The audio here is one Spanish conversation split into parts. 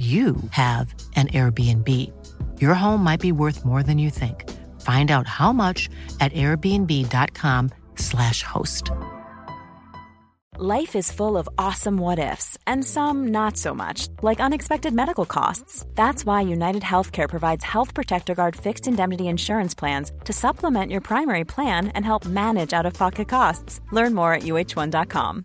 you have an Airbnb. Your home might be worth more than you think. Find out how much at airbnb.com/slash host. Life is full of awesome what ifs, and some not so much, like unexpected medical costs. That's why United Healthcare provides Health Protector Guard fixed indemnity insurance plans to supplement your primary plan and help manage out of pocket costs. Learn more at uh1.com.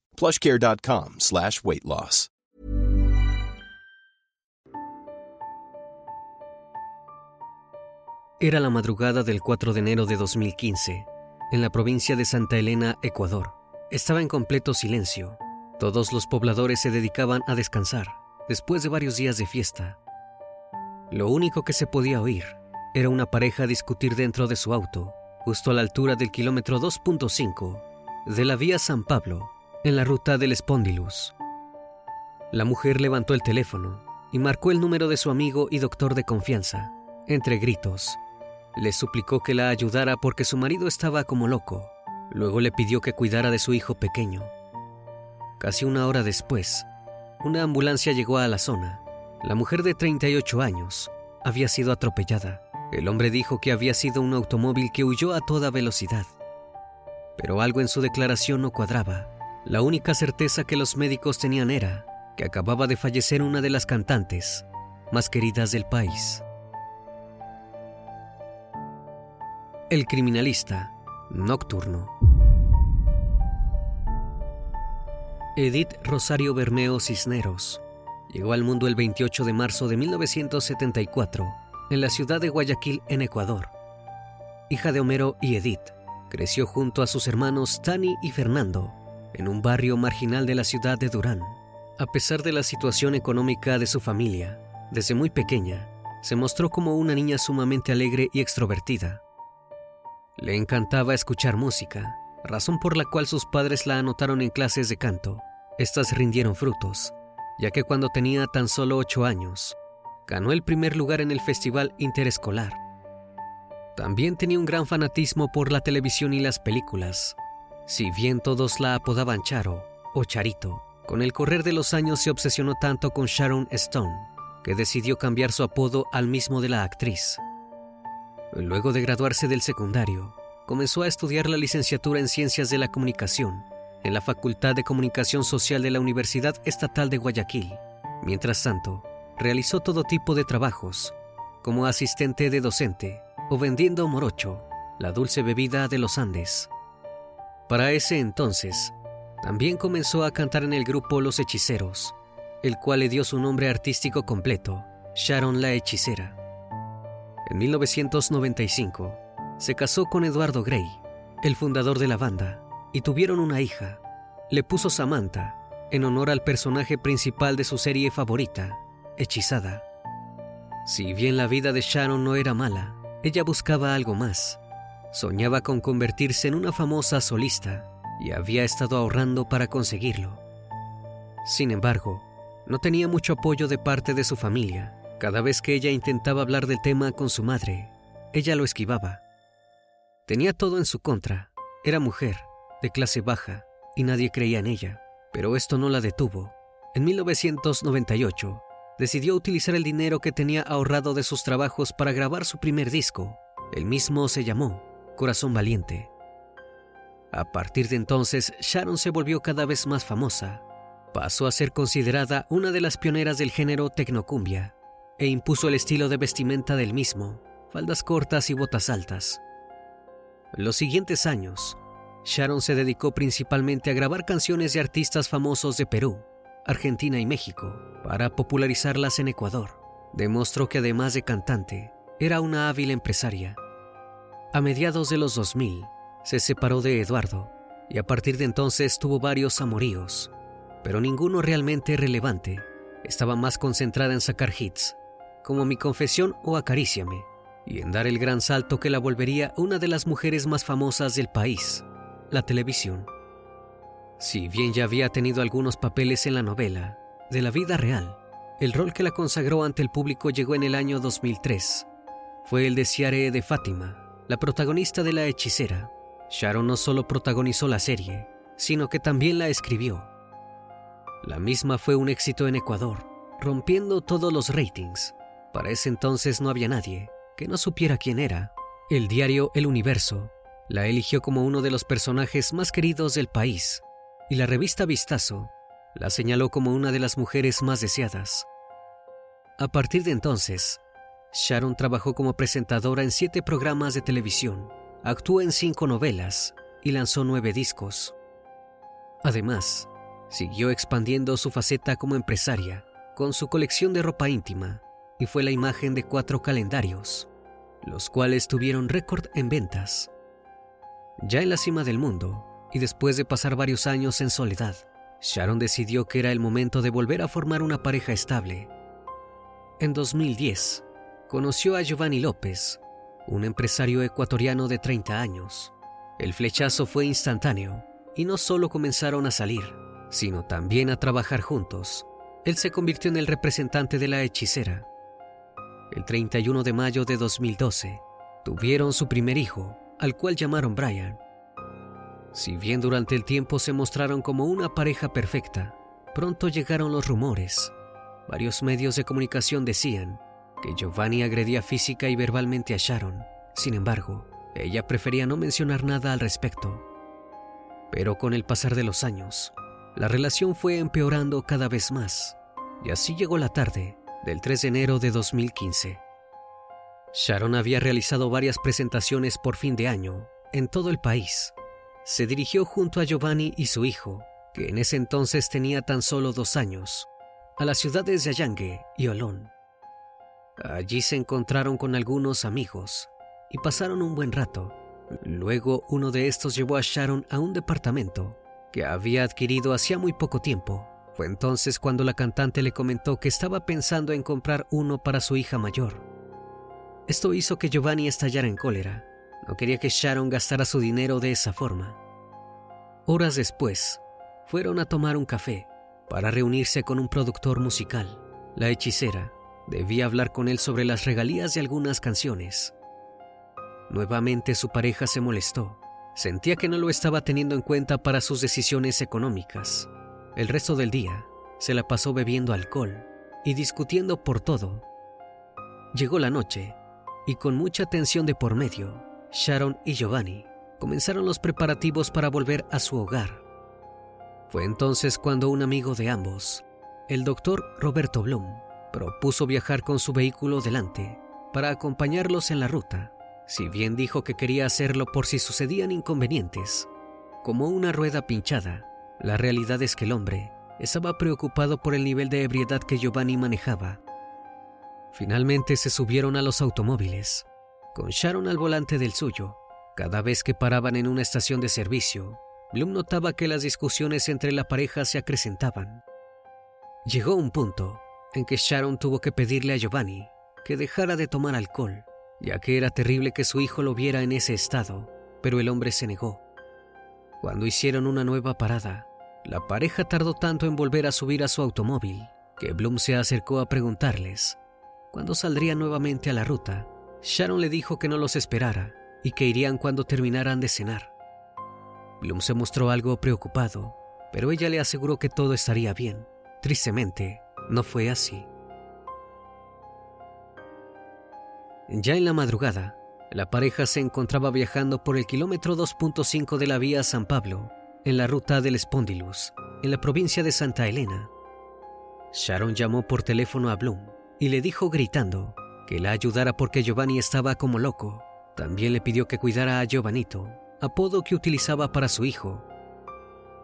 Slash weight loss. Era la madrugada del 4 de enero de 2015, en la provincia de Santa Elena, Ecuador. Estaba en completo silencio. Todos los pobladores se dedicaban a descansar, después de varios días de fiesta. Lo único que se podía oír era una pareja discutir dentro de su auto, justo a la altura del kilómetro 2.5 de la vía San Pablo, en la ruta del Spondylus. La mujer levantó el teléfono y marcó el número de su amigo y doctor de confianza. Entre gritos, le suplicó que la ayudara porque su marido estaba como loco. Luego le pidió que cuidara de su hijo pequeño. Casi una hora después, una ambulancia llegó a la zona. La mujer de 38 años había sido atropellada. El hombre dijo que había sido un automóvil que huyó a toda velocidad. Pero algo en su declaración no cuadraba. La única certeza que los médicos tenían era que acababa de fallecer una de las cantantes más queridas del país. El criminalista nocturno. Edith Rosario Bermeo Cisneros llegó al mundo el 28 de marzo de 1974 en la ciudad de Guayaquil, en Ecuador. Hija de Homero y Edith, creció junto a sus hermanos Tani y Fernando en un barrio marginal de la ciudad de Durán. A pesar de la situación económica de su familia, desde muy pequeña, se mostró como una niña sumamente alegre y extrovertida. Le encantaba escuchar música, razón por la cual sus padres la anotaron en clases de canto. Estas rindieron frutos, ya que cuando tenía tan solo ocho años, ganó el primer lugar en el Festival Interescolar. También tenía un gran fanatismo por la televisión y las películas. Si bien todos la apodaban Charo o Charito, con el correr de los años se obsesionó tanto con Sharon Stone que decidió cambiar su apodo al mismo de la actriz. Luego de graduarse del secundario, comenzó a estudiar la licenciatura en Ciencias de la Comunicación en la Facultad de Comunicación Social de la Universidad Estatal de Guayaquil. Mientras tanto, realizó todo tipo de trabajos, como asistente de docente o vendiendo morocho, la dulce bebida de los Andes. Para ese entonces, también comenzó a cantar en el grupo Los Hechiceros, el cual le dio su nombre artístico completo, Sharon la Hechicera. En 1995, se casó con Eduardo Gray, el fundador de la banda, y tuvieron una hija. Le puso Samantha, en honor al personaje principal de su serie favorita, Hechizada. Si bien la vida de Sharon no era mala, ella buscaba algo más. Soñaba con convertirse en una famosa solista y había estado ahorrando para conseguirlo. Sin embargo, no tenía mucho apoyo de parte de su familia. Cada vez que ella intentaba hablar del tema con su madre, ella lo esquivaba. Tenía todo en su contra. Era mujer, de clase baja, y nadie creía en ella. Pero esto no la detuvo. En 1998, decidió utilizar el dinero que tenía ahorrado de sus trabajos para grabar su primer disco. El mismo se llamó Corazón Valiente. A partir de entonces, Sharon se volvió cada vez más famosa. Pasó a ser considerada una de las pioneras del género tecnocumbia e impuso el estilo de vestimenta del mismo, faldas cortas y botas altas. Los siguientes años, Sharon se dedicó principalmente a grabar canciones de artistas famosos de Perú, Argentina y México para popularizarlas en Ecuador. Demostró que además de cantante, era una hábil empresaria. A mediados de los 2000, se separó de Eduardo y a partir de entonces tuvo varios amoríos, pero ninguno realmente relevante. Estaba más concentrada en sacar hits, como Mi Confesión o Acaríciame, y en dar el gran salto que la volvería una de las mujeres más famosas del país, la televisión. Si bien ya había tenido algunos papeles en la novela, de la vida real, el rol que la consagró ante el público llegó en el año 2003. Fue el de Ciare de Fátima, la protagonista de La Hechicera. Sharon no solo protagonizó la serie, sino que también la escribió. La misma fue un éxito en Ecuador, rompiendo todos los ratings. Para ese entonces no había nadie que no supiera quién era. El diario El Universo la eligió como uno de los personajes más queridos del país y la revista Vistazo la señaló como una de las mujeres más deseadas. A partir de entonces, Sharon trabajó como presentadora en siete programas de televisión, actuó en cinco novelas y lanzó nueve discos. Además, siguió expandiendo su faceta como empresaria con su colección de ropa íntima y fue la imagen de cuatro calendarios, los cuales tuvieron récord en ventas. Ya en la cima del mundo, y después de pasar varios años en soledad, Sharon decidió que era el momento de volver a formar una pareja estable. En 2010, conoció a Giovanni López, un empresario ecuatoriano de 30 años. El flechazo fue instantáneo y no solo comenzaron a salir, sino también a trabajar juntos. Él se convirtió en el representante de la hechicera. El 31 de mayo de 2012, tuvieron su primer hijo, al cual llamaron Brian. Si bien durante el tiempo se mostraron como una pareja perfecta, pronto llegaron los rumores. Varios medios de comunicación decían que Giovanni agredía física y verbalmente a Sharon. Sin embargo, ella prefería no mencionar nada al respecto. Pero con el pasar de los años, la relación fue empeorando cada vez más, y así llegó la tarde del 3 de enero de 2015. Sharon había realizado varias presentaciones por fin de año en todo el país. Se dirigió junto a Giovanni y su hijo, que en ese entonces tenía tan solo dos años, a las ciudades de Allangue y Olón. Allí se encontraron con algunos amigos y pasaron un buen rato. Luego uno de estos llevó a Sharon a un departamento que había adquirido hacía muy poco tiempo. Fue entonces cuando la cantante le comentó que estaba pensando en comprar uno para su hija mayor. Esto hizo que Giovanni estallara en cólera. No quería que Sharon gastara su dinero de esa forma. Horas después, fueron a tomar un café para reunirse con un productor musical. La hechicera debía hablar con él sobre las regalías de algunas canciones. Nuevamente su pareja se molestó. Sentía que no lo estaba teniendo en cuenta para sus decisiones económicas. El resto del día se la pasó bebiendo alcohol y discutiendo por todo. Llegó la noche y con mucha tensión de por medio, Sharon y Giovanni comenzaron los preparativos para volver a su hogar. Fue entonces cuando un amigo de ambos, el doctor Roberto Blum, propuso viajar con su vehículo delante para acompañarlos en la ruta, si bien dijo que quería hacerlo por si sucedían inconvenientes, como una rueda pinchada. La realidad es que el hombre estaba preocupado por el nivel de ebriedad que Giovanni manejaba Finalmente se subieron a los automóviles, con Sharon al volante del suyo. Cada vez que paraban en una estación de servicio, Bloom notaba que las discusiones entre la pareja se acrecentaban. Llegó un punto en que Sharon tuvo que pedirle a Giovanni que dejara de tomar alcohol, ya que era terrible que su hijo lo viera en ese estado, pero el hombre se negó. Cuando hicieron una nueva parada, la pareja tardó tanto en volver a subir a su automóvil que Bloom se acercó a preguntarles cuando saldría nuevamente a la ruta, Sharon le dijo que no los esperara y que irían cuando terminaran de cenar. Bloom se mostró algo preocupado, pero ella le aseguró que todo estaría bien. Tristemente, no fue así. Ya en la madrugada, la pareja se encontraba viajando por el kilómetro 2.5 de la vía San Pablo, en la ruta del Spondylus, en la provincia de Santa Elena. Sharon llamó por teléfono a Bloom y le dijo gritando que la ayudara porque Giovanni estaba como loco. También le pidió que cuidara a Giovanito, apodo que utilizaba para su hijo.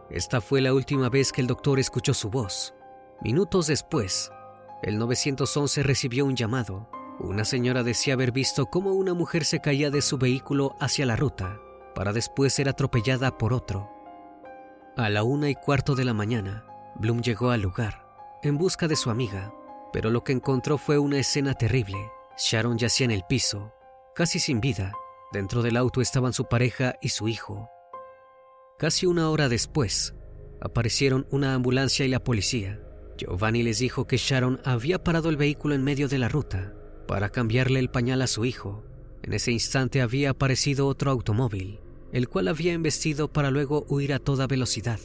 Esta fue la última vez que el doctor escuchó su voz. Minutos después, el 911 recibió un llamado. Una señora decía haber visto cómo una mujer se caía de su vehículo hacia la ruta, para después ser atropellada por otro. A la una y cuarto de la mañana, Bloom llegó al lugar, en busca de su amiga, pero lo que encontró fue una escena terrible. Sharon yacía en el piso, casi sin vida. Dentro del auto estaban su pareja y su hijo. Casi una hora después, aparecieron una ambulancia y la policía. Giovanni les dijo que Sharon había parado el vehículo en medio de la ruta para cambiarle el pañal a su hijo. En ese instante había aparecido otro automóvil, el cual había embestido para luego huir a toda velocidad.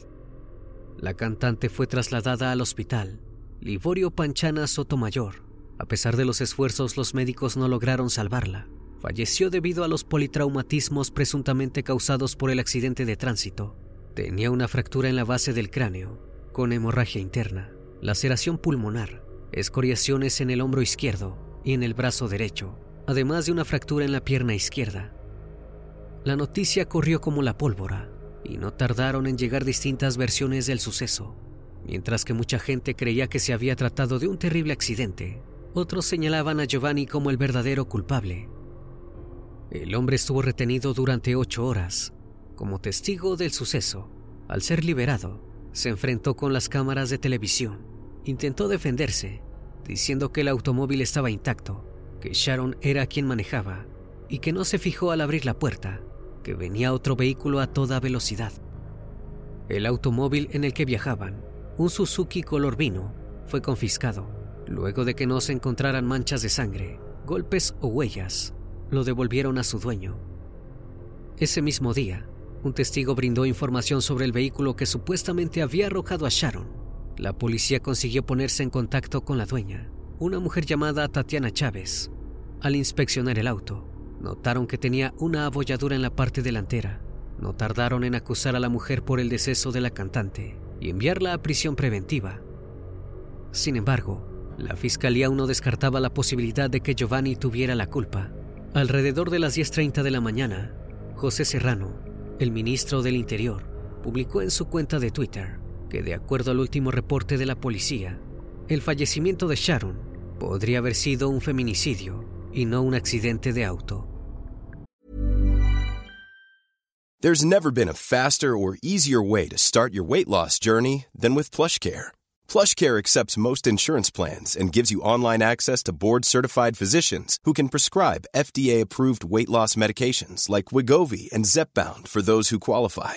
La cantante fue trasladada al hospital, Liborio Panchana Sotomayor. A pesar de los esfuerzos, los médicos no lograron salvarla. Falleció debido a los politraumatismos presuntamente causados por el accidente de tránsito. Tenía una fractura en la base del cráneo, con hemorragia interna laceración pulmonar, escoriaciones en el hombro izquierdo y en el brazo derecho, además de una fractura en la pierna izquierda. La noticia corrió como la pólvora y no tardaron en llegar distintas versiones del suceso. Mientras que mucha gente creía que se había tratado de un terrible accidente, otros señalaban a Giovanni como el verdadero culpable. El hombre estuvo retenido durante ocho horas como testigo del suceso. Al ser liberado, se enfrentó con las cámaras de televisión Intentó defenderse, diciendo que el automóvil estaba intacto, que Sharon era quien manejaba y que no se fijó al abrir la puerta, que venía otro vehículo a toda velocidad. El automóvil en el que viajaban, un Suzuki color vino, fue confiscado. Luego de que no se encontraran manchas de sangre, golpes o huellas, lo devolvieron a su dueño. Ese mismo día, un testigo brindó información sobre el vehículo que supuestamente había arrojado a Sharon la policía consiguió ponerse en contacto con la dueña, una mujer llamada Tatiana Chávez. Al inspeccionar el auto, notaron que tenía una abolladura en la parte delantera. No tardaron en acusar a la mujer por el deceso de la cantante y enviarla a prisión preventiva. Sin embargo, la fiscalía aún no descartaba la posibilidad de que Giovanni tuviera la culpa. Alrededor de las 10.30 de la mañana, José Serrano, el ministro del Interior, publicó en su cuenta de Twitter que de acuerdo al último reporte de la policía, el fallecimiento de Sharon podría haber sido un feminicidio y no un accidente de auto. There's never been a faster or easier way to start your weight loss journey than with PlushCare. PlushCare accepts most insurance plans and gives you online access to board-certified physicians who can prescribe FDA-approved weight loss medications like Wigovi and Zepbound for those who qualify.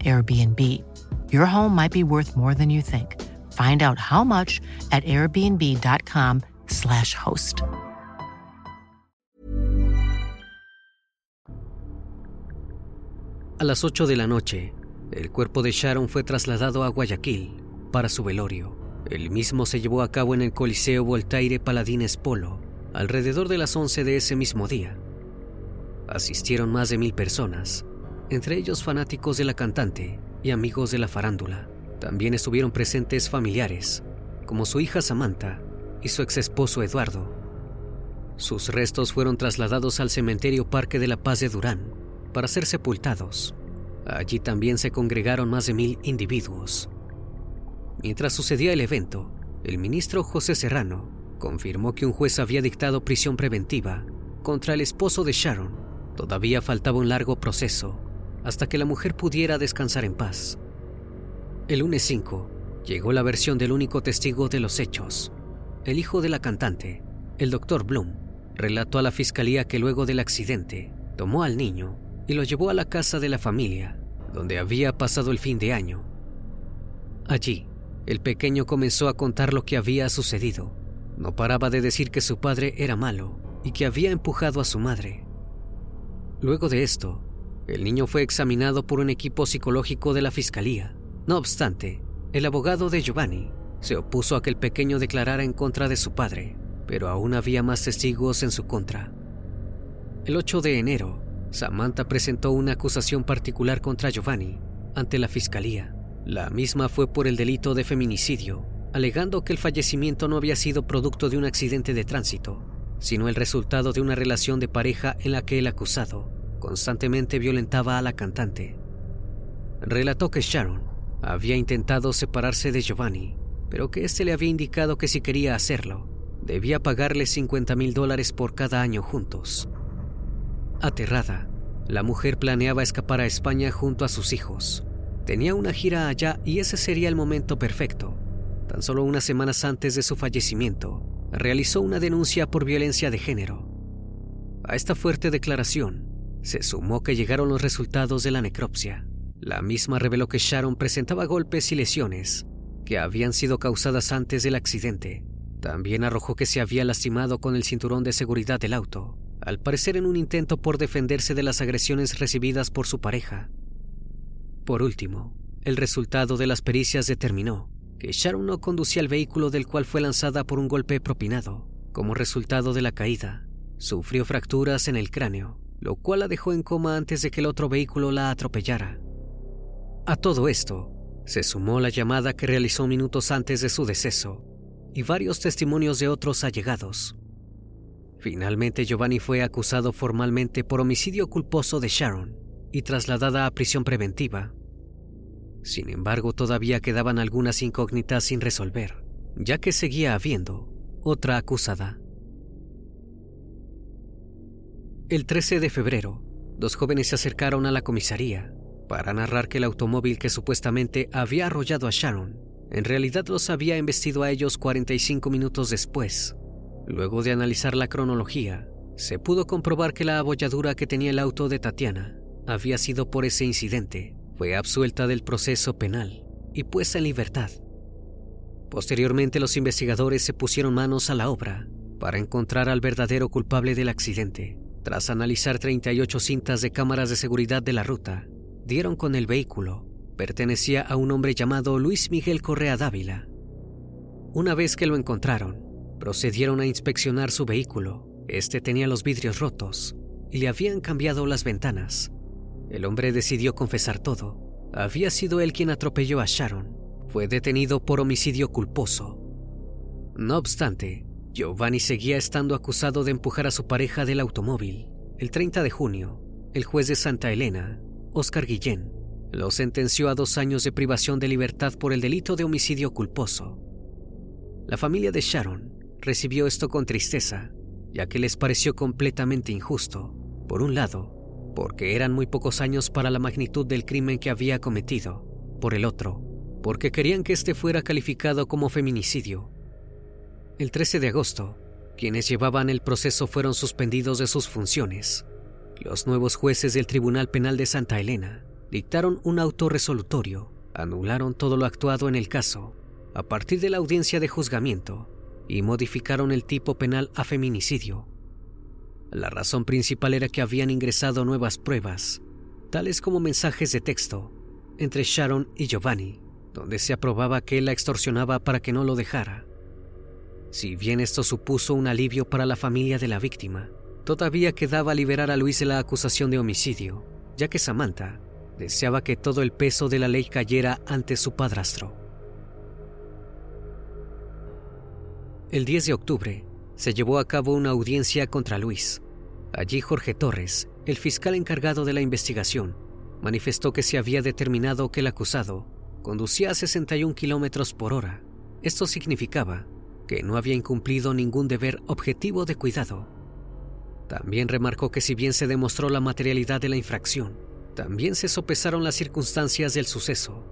Airbnb. Your home might be worth more than you think. Find out how much at airbnb.com/slash host. A las 8 de la noche, el cuerpo de Sharon fue trasladado a Guayaquil para su velorio. El mismo se llevó a cabo en el Coliseo Voltaire Paladines Polo, alrededor de las 11 de ese mismo día. Asistieron más de mil personas, entre ellos fanáticos de la cantante y amigos de la farándula. También estuvieron presentes familiares, como su hija Samantha y su ex esposo Eduardo. Sus restos fueron trasladados al cementerio Parque de la Paz de Durán para ser sepultados. Allí también se congregaron más de mil individuos. Mientras sucedía el evento, el ministro José Serrano confirmó que un juez había dictado prisión preventiva contra el esposo de Sharon. Todavía faltaba un largo proceso hasta que la mujer pudiera descansar en paz. El lunes 5 llegó la versión del único testigo de los hechos, el hijo de la cantante, el doctor Bloom, relató a la fiscalía que luego del accidente tomó al niño y lo llevó a la casa de la familia, donde había pasado el fin de año. Allí, el pequeño comenzó a contar lo que había sucedido. No paraba de decir que su padre era malo y que había empujado a su madre. Luego de esto, el niño fue examinado por un equipo psicológico de la fiscalía. No obstante, el abogado de Giovanni se opuso a que el pequeño declarara en contra de su padre, pero aún había más testigos en su contra. El 8 de enero, Samantha presentó una acusación particular contra Giovanni ante la fiscalía. La misma fue por el delito de feminicidio, alegando que el fallecimiento no había sido producto de un accidente de tránsito, sino el resultado de una relación de pareja en la que el acusado constantemente violentaba a la cantante. Relató que Sharon había intentado separarse de Giovanni, pero que éste le había indicado que si quería hacerlo, debía pagarle 50 mil dólares por cada año juntos. Aterrada, la mujer planeaba escapar a España junto a sus hijos. Tenía una gira allá y ese sería el momento perfecto. Tan solo unas semanas antes de su fallecimiento, realizó una denuncia por violencia de género. A esta fuerte declaración se sumó que llegaron los resultados de la necropsia. La misma reveló que Sharon presentaba golpes y lesiones que habían sido causadas antes del accidente. También arrojó que se había lastimado con el cinturón de seguridad del auto, al parecer en un intento por defenderse de las agresiones recibidas por su pareja. Por último, el resultado de las pericias determinó que Sharon no conducía el vehículo del cual fue lanzada por un golpe propinado. Como resultado de la caída, sufrió fracturas en el cráneo, lo cual la dejó en coma antes de que el otro vehículo la atropellara. A todo esto, se sumó la llamada que realizó minutos antes de su deceso y varios testimonios de otros allegados. Finalmente Giovanni fue acusado formalmente por homicidio culposo de Sharon y trasladada a prisión preventiva sin embargo, todavía quedaban algunas incógnitas sin resolver, ya que seguía habiendo otra acusada. El 13 de febrero, dos jóvenes se acercaron a la comisaría para narrar que el automóvil que supuestamente había arrollado a Sharon en realidad los había embestido a ellos 45 minutos después. Luego de analizar la cronología, se pudo comprobar que la abolladura que tenía el auto de Tatiana había sido por ese incidente fue absuelta del proceso penal y puesta en libertad. Posteriormente los investigadores se pusieron manos a la obra para encontrar al verdadero culpable del accidente. Tras analizar 38 cintas de cámaras de seguridad de la ruta, dieron con el vehículo. Pertenecía a un hombre llamado Luis Miguel Correa Dávila. Una vez que lo encontraron, procedieron a inspeccionar su vehículo. Este tenía los vidrios rotos y le habían cambiado las ventanas. El hombre decidió confesar todo. Había sido él quien atropelló a Sharon. Fue detenido por homicidio culposo. No obstante, Giovanni seguía estando acusado de empujar a su pareja del automóvil. El 30 de junio, el juez de Santa Elena, Oscar Guillén, lo sentenció a dos años de privación de libertad por el delito de homicidio culposo. La familia de Sharon recibió esto con tristeza, ya que les pareció completamente injusto. Por un lado, porque eran muy pocos años para la magnitud del crimen que había cometido. Por el otro, porque querían que este fuera calificado como feminicidio. El 13 de agosto, quienes llevaban el proceso fueron suspendidos de sus funciones. Los nuevos jueces del Tribunal Penal de Santa Elena dictaron un auto resolutorio, anularon todo lo actuado en el caso a partir de la audiencia de juzgamiento y modificaron el tipo penal a feminicidio la razón principal era que habían ingresado nuevas pruebas, tales como mensajes de texto entre Sharon y Giovanni, donde se aprobaba que él la extorsionaba para que no lo dejara. Si bien esto supuso un alivio para la familia de la víctima, todavía quedaba liberar a Luis de la acusación de homicidio, ya que Samantha deseaba que todo el peso de la ley cayera ante su padrastro. El 10 de octubre, se llevó a cabo una audiencia contra Luis. Allí Jorge Torres, el fiscal encargado de la investigación, manifestó que se había determinado que el acusado conducía a 61 kilómetros por hora. Esto significaba que no había incumplido ningún deber objetivo de cuidado. También remarcó que si bien se demostró la materialidad de la infracción, también se sopesaron las circunstancias del suceso.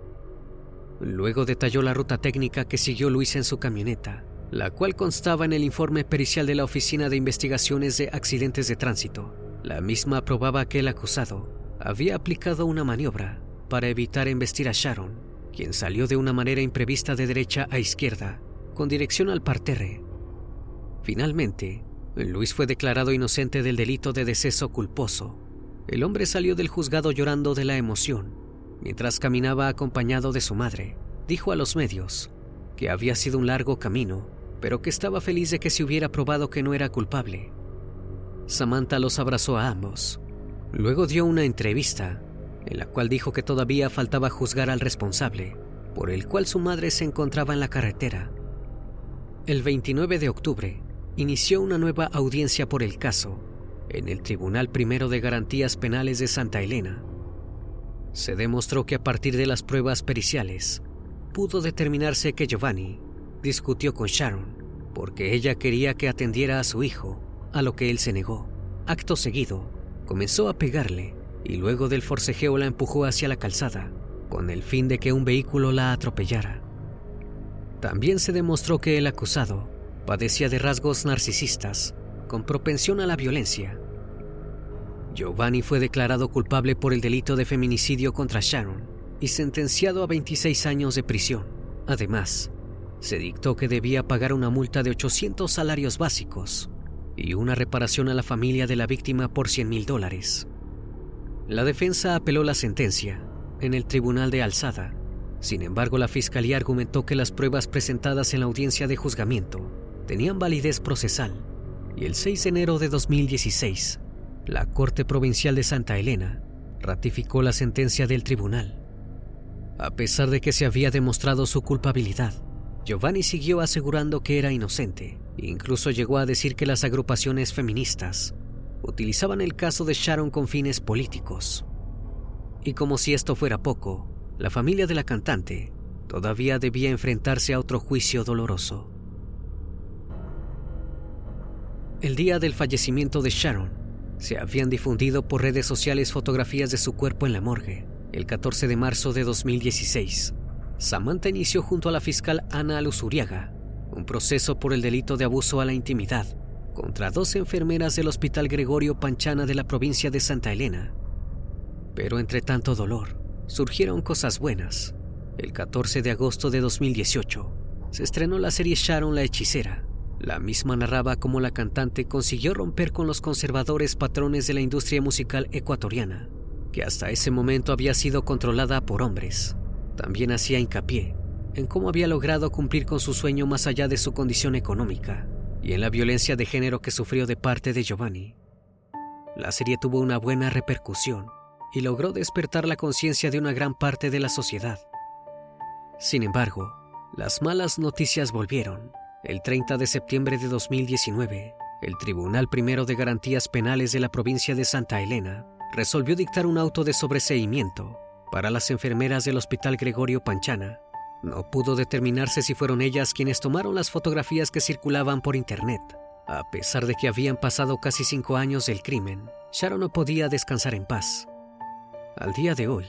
Luego detalló la ruta técnica que siguió Luis en su camioneta la cual constaba en el informe pericial de la Oficina de Investigaciones de Accidentes de Tránsito. La misma probaba que el acusado había aplicado una maniobra para evitar embestir a Sharon, quien salió de una manera imprevista de derecha a izquierda, con dirección al parterre. Finalmente, Luis fue declarado inocente del delito de deceso culposo. El hombre salió del juzgado llorando de la emoción. Mientras caminaba acompañado de su madre, dijo a los medios que había sido un largo camino, pero que estaba feliz de que se hubiera probado que no era culpable. Samantha los abrazó a ambos. Luego dio una entrevista en la cual dijo que todavía faltaba juzgar al responsable, por el cual su madre se encontraba en la carretera. El 29 de octubre, inició una nueva audiencia por el caso en el Tribunal Primero de Garantías Penales de Santa Elena. Se demostró que a partir de las pruebas periciales, pudo determinarse que Giovanni discutió con Sharon porque ella quería que atendiera a su hijo, a lo que él se negó. Acto seguido, comenzó a pegarle y luego del forcejeo la empujó hacia la calzada, con el fin de que un vehículo la atropellara. También se demostró que el acusado padecía de rasgos narcisistas, con propensión a la violencia. Giovanni fue declarado culpable por el delito de feminicidio contra Sharon y sentenciado a 26 años de prisión. Además, se dictó que debía pagar una multa de 800 salarios básicos y una reparación a la familia de la víctima por 100 mil dólares. La defensa apeló la sentencia en el tribunal de alzada. Sin embargo, la fiscalía argumentó que las pruebas presentadas en la audiencia de juzgamiento tenían validez procesal y el 6 de enero de 2016, la Corte Provincial de Santa Elena ratificó la sentencia del tribunal. A pesar de que se había demostrado su culpabilidad, Giovanni siguió asegurando que era inocente e incluso llegó a decir que las agrupaciones feministas utilizaban el caso de Sharon con fines políticos. Y como si esto fuera poco, la familia de la cantante todavía debía enfrentarse a otro juicio doloroso. El día del fallecimiento de Sharon, se habían difundido por redes sociales fotografías de su cuerpo en la morgue. El 14 de marzo de 2016, Samantha inició junto a la fiscal Ana Luzuriaga un proceso por el delito de abuso a la intimidad contra dos enfermeras del Hospital Gregorio Panchana de la provincia de Santa Elena. Pero entre tanto dolor, surgieron cosas buenas. El 14 de agosto de 2018 se estrenó la serie Sharon la hechicera. La misma narraba cómo la cantante consiguió romper con los conservadores patrones de la industria musical ecuatoriana, que hasta ese momento había sido controlada por hombres. También hacía hincapié en cómo había logrado cumplir con su sueño más allá de su condición económica y en la violencia de género que sufrió de parte de Giovanni. La serie tuvo una buena repercusión y logró despertar la conciencia de una gran parte de la sociedad. Sin embargo, las malas noticias volvieron. El 30 de septiembre de 2019, el Tribunal Primero de Garantías Penales de la provincia de Santa Elena resolvió dictar un auto de sobreseimiento para las enfermeras del Hospital Gregorio Panchana no pudo determinarse si fueron ellas quienes tomaron las fotografías que circulaban por internet. A pesar de que habían pasado casi cinco años del crimen, Sharon no podía descansar en paz. Al día de hoy,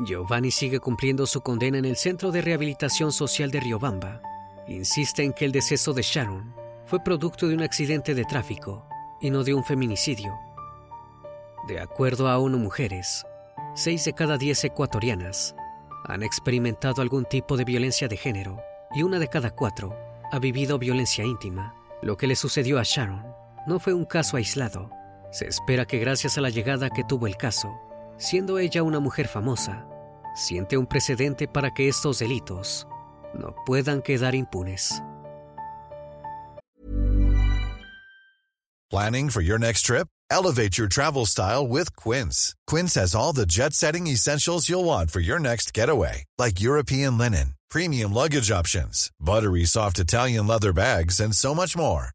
Giovanni sigue cumpliendo su condena en el Centro de Rehabilitación Social de Riobamba. Insiste en que el deceso de Sharon fue producto de un accidente de tráfico y no de un feminicidio. De acuerdo a ONU Mujeres, seis de cada diez ecuatorianas han experimentado algún tipo de violencia de género y una de cada cuatro ha vivido violencia íntima. Lo que le sucedió a Sharon no fue un caso aislado. Se espera que gracias a la llegada que tuvo el caso, siendo ella una mujer famosa, siente un precedente para que estos delitos no puedan quedar impunes. Planning for your next trip? Elevate your travel style with Quince. Quince has all the jet setting essentials you'll want for your next getaway, like European linen, premium luggage options, buttery soft Italian leather bags, and so much more.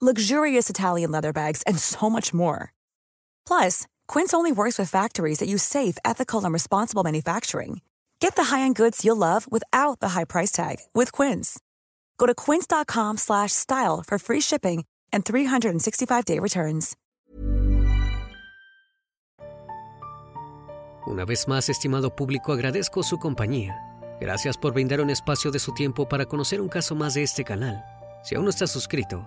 luxurious Italian leather bags, and so much more. Plus, Quince only works with factories that use safe, ethical, and responsible manufacturing. Get the high-end goods you'll love without the high price tag with Quince. Go to quince.com/style for free shipping and 365-day returns. Una vez más, estimado público, agradezco su compañía. Gracias por brindar un espacio de su tiempo para conocer un caso más de este canal. Si aún no estás suscrito,